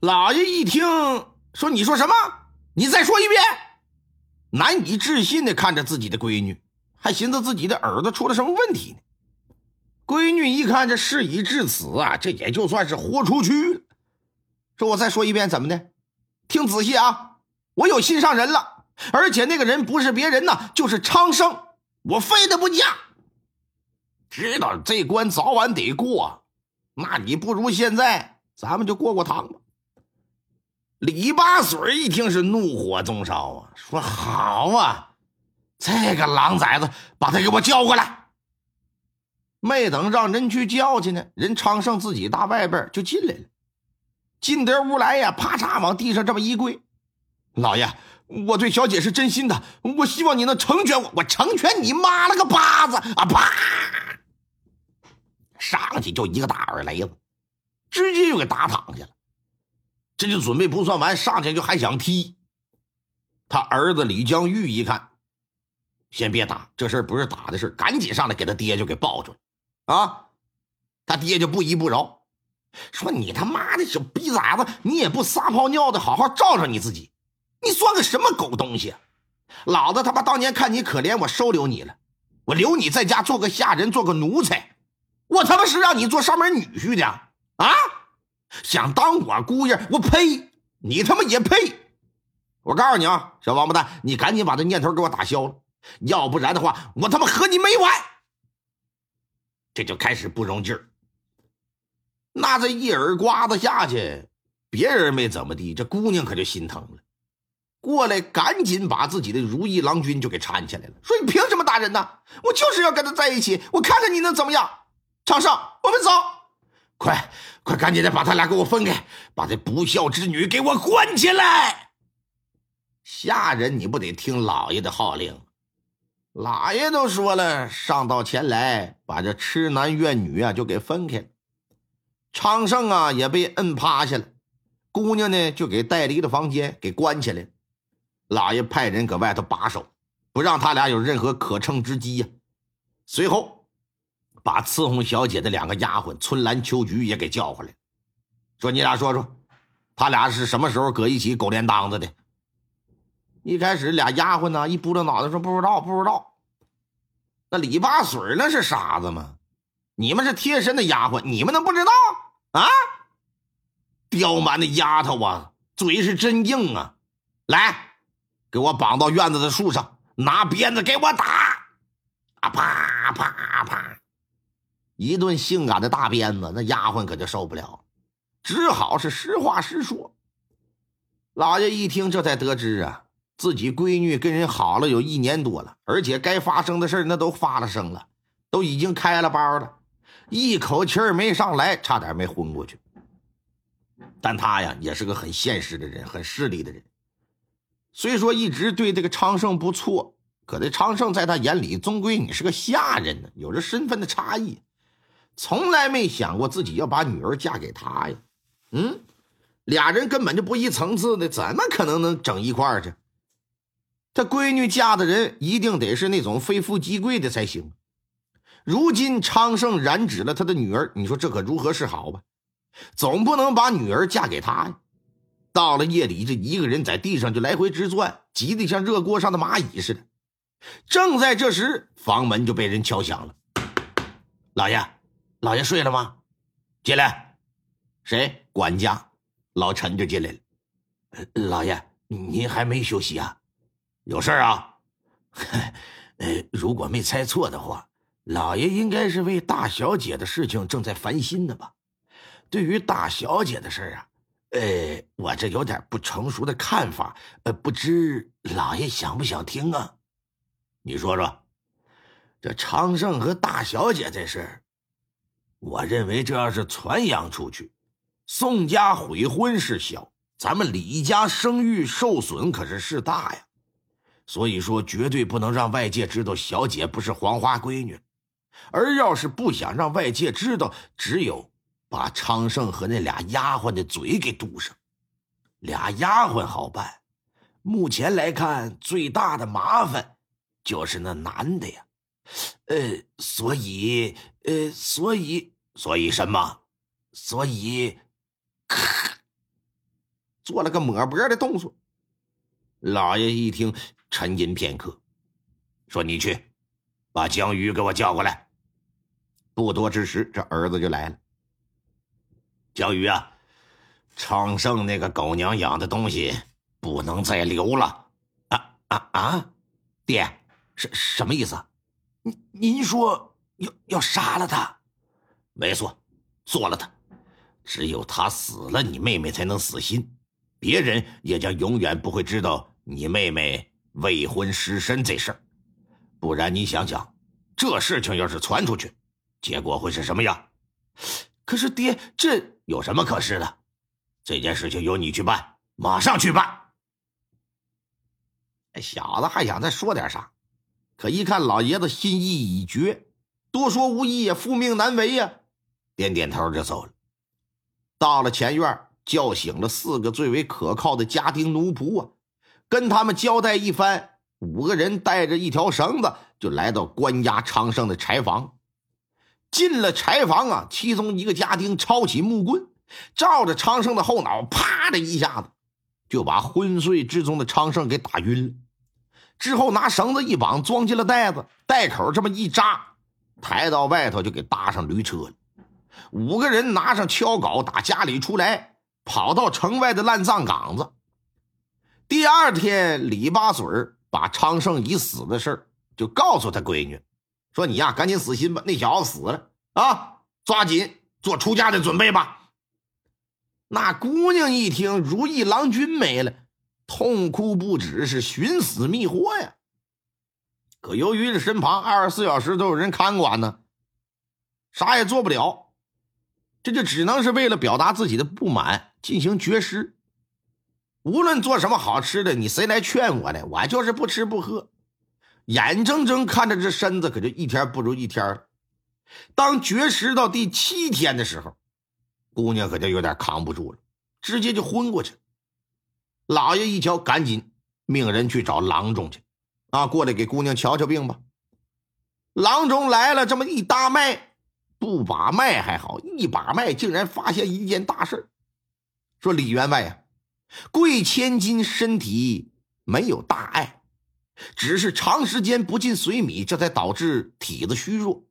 老爷一听说：“你说什么？你再说一遍。”难以置信的看着自己的闺女，还寻思自己的耳朵出了什么问题呢。闺女一看这事已至此啊，这也就算是豁出去了。说：“我再说一遍，怎么的？听仔细啊！我有心上人了，而且那个人不是别人呐，就是昌盛。我非得不嫁。”知道这关早晚得过，那你不如现在咱们就过过堂吧。李八水一听是怒火中烧啊，说：“好啊，这个狼崽子，把他给我叫过来。”没等让人去叫去呢，人昌盛自己大外边就进来了。进得屋来呀，啪嚓往地上这么一跪：“老爷，我对小姐是真心的，我希望你能成全我。我成全你妈了个巴子啊！”啪！上去就一个大耳雷子，直接就给打躺下了。这就准备不算完，上去就还想踢。他儿子李江玉一看，先别打，这事不是打的事赶紧上来给他爹就给抱住了。啊，他爹就不依不饶，说：“你他妈的小逼崽子，你也不撒泡尿的好好照照你自己，你算个什么狗东西？老子他妈当年看你可怜，我收留你了，我留你在家做个下人，做个奴才。”我他妈是让你做上门女婿的啊！想当我姑爷？我呸！你他妈也配！我告诉你啊，小王八蛋，你赶紧把这念头给我打消了，要不然的话，我他妈和你没完！这就开始不容劲儿。那这一耳刮子下去，别人没怎么地，这姑娘可就心疼了，过来赶紧把自己的如意郎君就给搀起来了，说：“你凭什么打人呢？我就是要跟他在一起，我看看你能怎么样。”昌盛，我们走！快快，赶紧的把他俩给我分开，把这不孝之女给我关起来！下人，你不得听老爷的号令？老爷都说了，上到前来，把这痴男怨女啊就给分开了。昌盛啊也被摁趴下了，姑娘呢就给带离了房间，给关起来。老爷派人搁外头把守，不让他俩有任何可乘之机呀。随后。把伺候小姐的两个丫鬟春兰、秋菊也给叫回来，说：“你俩说说，他俩是什么时候搁一起狗连当子的？”一开始俩丫鬟呢一扑着脑袋说：“不知道，不知道。”那李八水那是傻子吗？你们是贴身的丫鬟，你们能不知道啊？刁蛮的丫头啊，嘴是真硬啊！来，给我绑到院子的树上，拿鞭子给我打！啊，啪啪啪！一顿性感的大鞭子，那丫鬟可就受不了，只好是实话实说。老爷一听，这才得知啊，自己闺女跟人好了有一年多了，而且该发生的事那都发了生了，都已经开了包了，一口气儿没上来，差点没昏过去。但他呀，也是个很现实的人，很势利的人。虽说一直对这个昌盛不错，可这昌盛在他眼里，终归你是个下人呢，有着身份的差异。从来没想过自己要把女儿嫁给他呀，嗯，俩人根本就不一层次的，怎么可能能整一块儿去？他闺女嫁的人一定得是那种非富即贵的才行。如今昌盛染指了他的女儿，你说这可如何是好吧？总不能把女儿嫁给他呀。到了夜里，这一个人在地上就来回直转，急得像热锅上的蚂蚁似的。正在这时，房门就被人敲响了，老爷。老爷睡了吗？进来，谁？管家老陈就进来了。老爷，您还没休息啊？有事啊？呃，如果没猜错的话，老爷应该是为大小姐的事情正在烦心呢吧？对于大小姐的事啊，呃，我这有点不成熟的看法，呃，不知老爷想不想听啊？你说说，这昌盛和大小姐这事。我认为这要是传扬出去，宋家悔婚事小，咱们李家声誉受损可是事大呀。所以说，绝对不能让外界知道小姐不是黄花闺女。而要是不想让外界知道，只有把昌盛和那俩丫鬟的嘴给堵上。俩丫鬟好办，目前来看，最大的麻烦就是那男的呀。呃，所以，呃，所以，所以什么？所以，咳做了个抹脖的动作。老爷一听。沉吟片刻，说：“你去，把江鱼给我叫过来。”不多之时，这儿子就来了。江鱼啊，昌盛那个狗娘养的东西不能再留了！啊啊啊！爹，什什么意思？您您说要要杀了他？没错，做了他。只有他死了，你妹妹才能死心，别人也将永远不会知道你妹妹。未婚失身这事儿，不然你想想，这事情要是传出去，结果会是什么样？可是爹，这有什么可是的？这件事情由你去办，马上去办。小子还想再说点啥，可一看老爷子心意已决，多说无益呀，复命难违呀，点点头就走了。到了前院，叫醒了四个最为可靠的家丁奴仆啊。跟他们交代一番，五个人带着一条绳子就来到关押昌盛的柴房。进了柴房啊，其中一个家丁抄起木棍，照着昌盛的后脑，啪的一下子就把昏睡之中的昌盛给打晕了。之后拿绳子一绑，装进了袋子，袋口这么一扎，抬到外头就给搭上驴车了。五个人拿上锹镐，打家里出来，跑到城外的烂葬岗子。第二天，李八嘴把昌盛已死的事就告诉他闺女，说：“你呀，赶紧死心吧，那小子死了啊，抓紧做出嫁的准备吧。”那姑娘一听，如意郎君没了，痛哭不止，是寻死觅活呀。可由于这身旁二十四小时都有人看管呢，啥也做不了，这就只能是为了表达自己的不满，进行绝食。无论做什么好吃的，你谁来劝我呢？我就是不吃不喝，眼睁睁看着这身子可就一天不如一天了。当绝食到第七天的时候，姑娘可就有点扛不住了，直接就昏过去了。老爷一瞧，赶紧命人去找郎中去，啊，过来给姑娘瞧瞧病吧。郎中来了，这么一搭脉，不把脉还好，一把脉竟然发现一件大事说李员外呀。贵千金身体没有大碍，只是长时间不进水米，这才导致体子虚弱。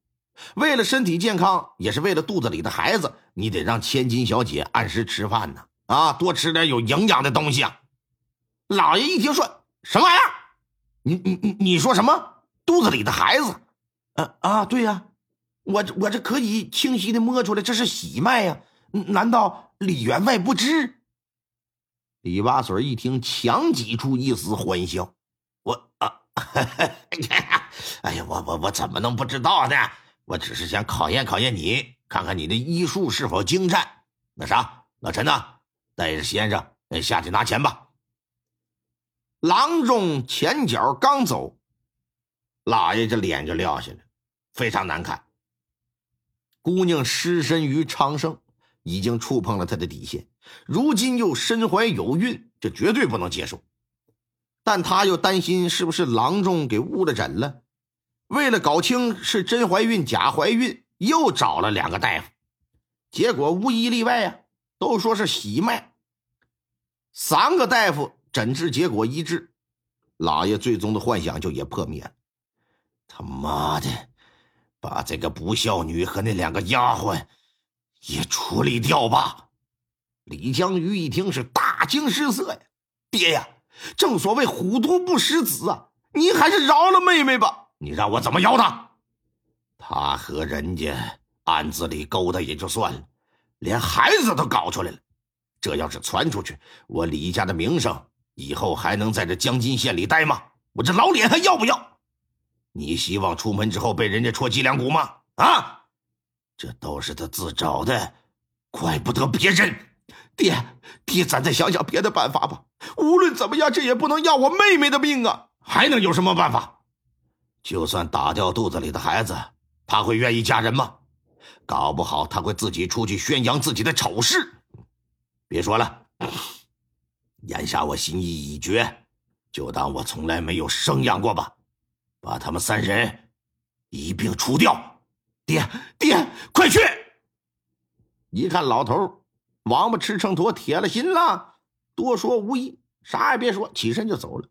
为了身体健康，也是为了肚子里的孩子，你得让千金小姐按时吃饭呢。啊，多吃点有营养的东西啊！老爷一听说什么玩意儿，你你你你说什么？肚子里的孩子？啊啊，对呀，我我这可以清晰的摸出来，这是喜脉呀。难道李员外不知？李八嘴一听，强挤出一丝欢笑：“我啊，哎呀，我我我怎么能不知道呢？我只是想考验考验你，看看你的医术是否精湛。那啥，老陈呐，带着先生下去拿钱吧。”郎中前脚刚走，老爷这脸就撂下来，非常难看。姑娘失身于昌盛。已经触碰了他的底线，如今又身怀有孕，这绝对不能接受。但他又担心是不是郎中给误了诊了，为了搞清是真怀孕假怀孕，又找了两个大夫，结果无一例外啊，都说是喜脉。三个大夫诊治结果一致，老爷最终的幻想就也破灭了。他妈的，把这个不孝女和那两个丫鬟。也处理掉吧。李江鱼一听是大惊失色呀，爹呀，正所谓虎毒不食子啊，你还是饶了妹妹吧。你让我怎么饶她？她和人家暗子里勾搭也就算了，连孩子都搞出来了。这要是传出去，我李家的名声以后还能在这江津县里待吗？我这老脸还要不要？你希望出门之后被人家戳脊梁骨吗？啊？这都是他自找的，怪不得别人。爹，爹，咱再想想别的办法吧。无论怎么样，这也不能要我妹妹的命啊！还能有什么办法？就算打掉肚子里的孩子，他会愿意嫁人吗？搞不好他会自己出去宣扬自己的丑事。别说了，眼下我心意已决，就当我从来没有生养过吧。把他们三人一并除掉。爹，爹，快去！一看老头王八吃秤砣，铁了心了，多说无益，啥也别说，起身就走了。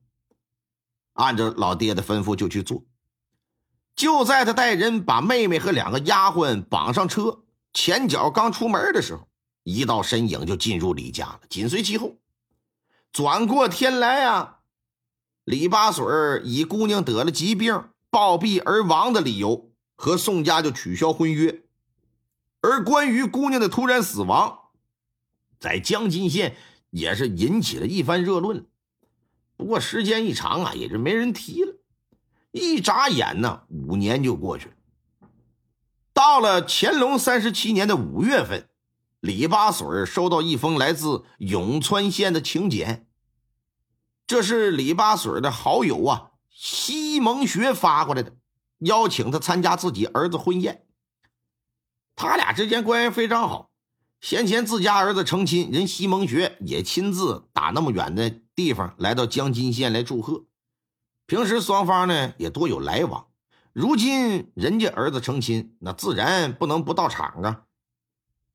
按照老爹的吩咐就去做。就在他带人把妹妹和两个丫鬟绑上车，前脚刚出门的时候，一道身影就进入李家了，紧随其后。转过天来啊，李八水以姑娘得了疾病暴毙而亡的理由，和宋家就取消婚约。而关于姑娘的突然死亡，在江津县也是引起了一番热论。不过时间一长啊，也就没人提了。一眨眼呢，五年就过去了。到了乾隆三十七年的五月份，李八水收到一封来自永川县的请柬。这是李八水的好友啊，西蒙学发过来的，邀请他参加自己儿子婚宴。他俩之间关系非常好，先前自家儿子成亲，人西蒙学也亲自打那么远的地方来到江津县来祝贺。平时双方呢也多有来往，如今人家儿子成亲，那自然不能不到场啊。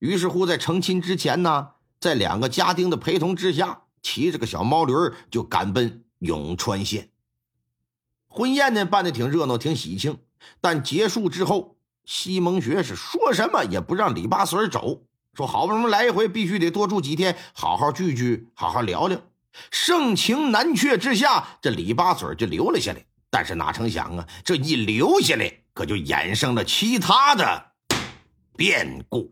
于是乎，在成亲之前呢，在两个家丁的陪同之下，骑着个小毛驴就赶奔永川县。婚宴呢办的挺热闹，挺喜庆。但结束之后，西蒙学是说什么也不让李八水走，说好不容易来一回，必须得多住几天，好好聚聚，好好聊聊。盛情难却之下，这李八嘴就留了下来。但是哪成想啊，这一留下来，可就衍生了其他的变故。